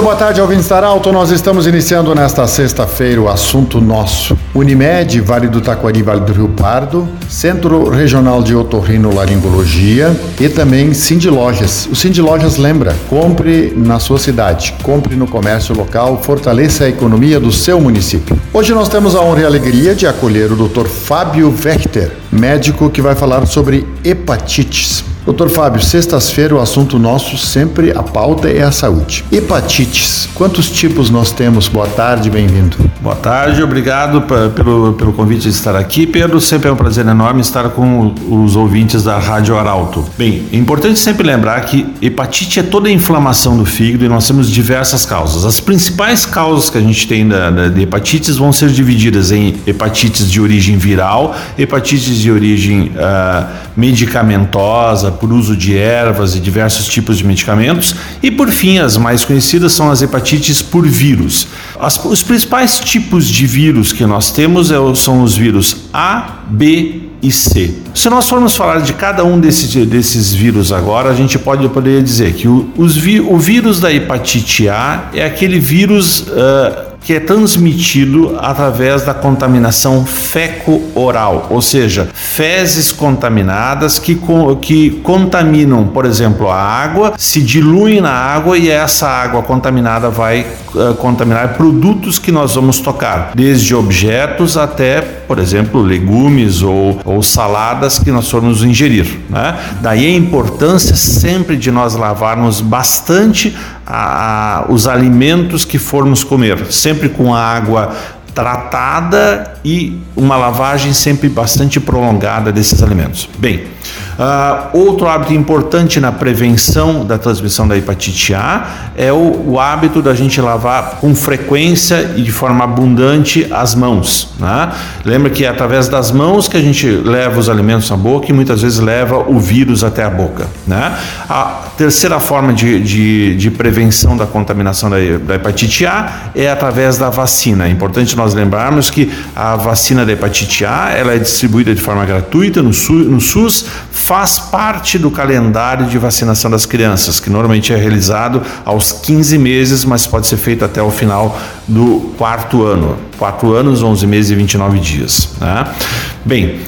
Muito boa tarde, ouvintes da. Nós estamos iniciando nesta sexta-feira o assunto nosso. Unimed, Vale do Taquari, Vale do Rio Pardo, Centro Regional de Otorrino Laringologia e também Cindy Lojas. O Cindy Lojas lembra, compre na sua cidade, compre no comércio local, fortaleça a economia do seu município. Hoje nós temos a honra e a alegria de acolher o Dr. Fábio Wechter, médico que vai falar sobre hepatites. Doutor Fábio, sextas-feira o assunto nosso sempre a pauta é a saúde. Hepatites, quantos tipos nós temos? Boa tarde, bem-vindo. Boa tarde, obrigado pelo, pelo convite de estar aqui. Pedro, sempre é um prazer enorme estar com os ouvintes da Rádio Arauto. Bem, é importante sempre lembrar que hepatite é toda a inflamação do fígado e nós temos diversas causas. As principais causas que a gente tem da, da, de hepatites vão ser divididas em hepatites de origem viral, hepatites de origem uh, medicamentosa, por uso de ervas e diversos tipos de medicamentos. E por fim, as mais conhecidas são as hepatites por vírus. As, os principais tipos de vírus que nós temos é, são os vírus A, B e C. Se nós formos falar de cada um desses, desses vírus agora, a gente pode poder dizer que o, os, o vírus da hepatite A é aquele vírus. Uh, que é transmitido através da contaminação feco-oral, ou seja, fezes contaminadas que, que contaminam, por exemplo, a água, se diluem na água e essa água contaminada vai uh, contaminar produtos que nós vamos tocar, desde objetos até, por exemplo, legumes ou, ou saladas que nós formos ingerir. Né? Daí a importância sempre de nós lavarmos bastante a, a, os alimentos que formos comer, sempre com a água tratada e uma lavagem sempre bastante prolongada desses alimentos. Bem, Uh, outro hábito importante na prevenção da transmissão da hepatite A é o, o, hábito da gente lavar com frequência e de forma abundante as mãos. Né? Lembra que é através das mãos que a gente leva os alimentos à boca e muitas vezes leva o vírus até a boca. Né? A terceira forma de, de, de prevenção da contaminação da, da hepatite A é através da vacina. É importante nós lembrarmos que a vacina da hepatite A ela é distribuída de forma gratuita no, SUS, no SUS faz parte do calendário de vacinação das crianças, que normalmente é realizado aos 15 meses, mas pode ser feito até o final do quarto ano. 4 anos, 11 meses e 29 dias. Né? Bem,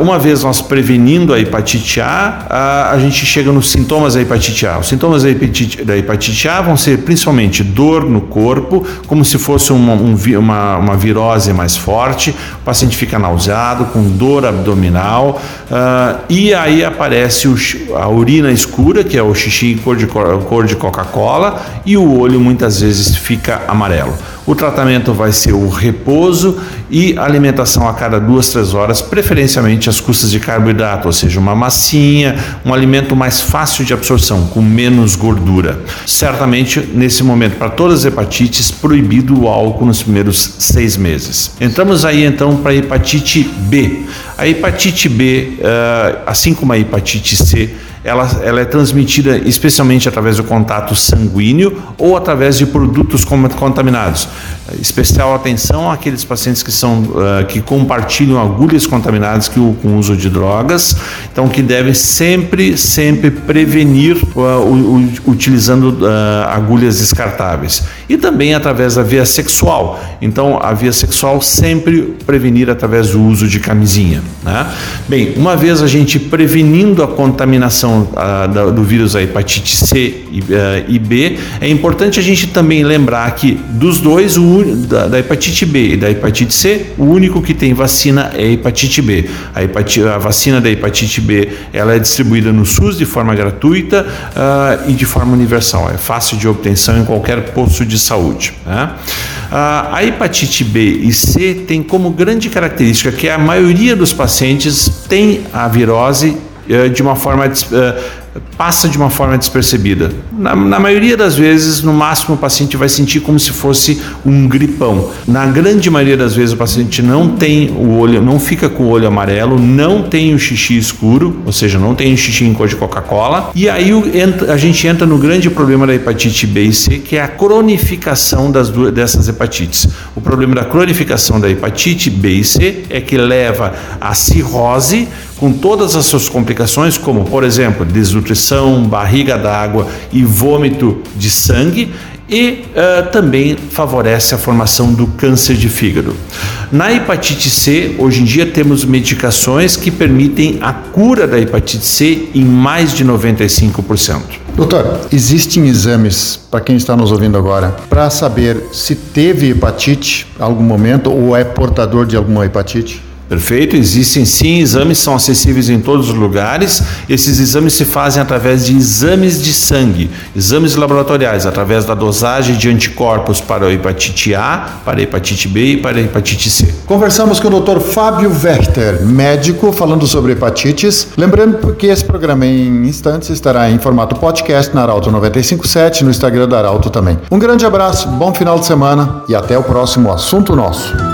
uma vez nós prevenindo a hepatite A, a gente chega nos sintomas da hepatite A. Os sintomas da hepatite, da hepatite A vão ser principalmente dor no corpo, como se fosse uma, um, uma, uma virose mais forte, o paciente fica nauseado, com dor abdominal, uh, e aí aparece o, a urina escura, que é o xixi cor de, cor de Coca-Cola, e o olho muitas vezes fica amarelo. O tratamento vai ser o repouso e alimentação a cada duas, três horas, preferencialmente às custas de carboidrato, ou seja, uma massinha, um alimento mais fácil de absorção, com menos gordura. Certamente, nesse momento, para todas as hepatites, proibido o álcool nos primeiros seis meses. Entramos aí então para a hepatite B. A hepatite B, eh, assim como a hepatite C, ela, ela é transmitida especialmente através do contato sanguíneo ou através de produtos contaminados. Especial atenção àqueles pacientes que são uh, que compartilham agulhas contaminadas que o, com o uso de drogas, então que devem sempre sempre prevenir uh, utilizando uh, agulhas descartáveis e também através da via sexual. Então a via sexual sempre prevenir através do uso de camisinha. Né? Bem, uma vez a gente prevenindo a contaminação uh, do vírus da hepatite C e, e, B, é importante a gente também lembrar que dos dois, o, da, da, hepatite B e da hepatite C, o único que tem vacina é a hepatite B. A, hepatite, a vacina da hepatite B ela é distribuída no SUS de forma gratuita uh, e de forma universal. É fácil de obtenção em qualquer posto de saúde. Né? a hepatite B e C tem como grande característica que a maioria dos pacientes tem a virose eh, de uma forma eh, passa de uma forma despercebida. Na, na, maioria das vezes, no máximo, o paciente vai sentir como se fosse um gripão. Na grande maioria das vezes, o paciente não tem o olho, não fica com o olho amarelo, não tem o xixi escuro, ou seja, não tem o xixi em cor de Coca-Cola. E aí a gente entra no grande problema da hepatite B e C, que é a cronificação das duas, dessas hepatites. O problema da cronificação da hepatite B e C é que leva à cirrose com todas as suas complicações, como, por exemplo, desnutrição, barriga d'água e vômito de sangue, e uh, também favorece a formação do câncer de fígado. Na hepatite C, hoje em dia temos medicações que permitem a cura da hepatite C em mais de 95%. Doutor, existem exames para quem está nos ouvindo agora para saber se teve hepatite em algum momento ou é portador de alguma hepatite? Perfeito? Existem sim exames, são acessíveis em todos os lugares. Esses exames se fazem através de exames de sangue, exames laboratoriais, através da dosagem de anticorpos para a hepatite A, para a hepatite B e para a hepatite C. Conversamos com o Dr. Fábio Werther, médico, falando sobre hepatites. Lembrando que esse programa em instantes estará em formato podcast na Arauto 957, no Instagram da Arauto também. Um grande abraço, bom final de semana e até o próximo assunto nosso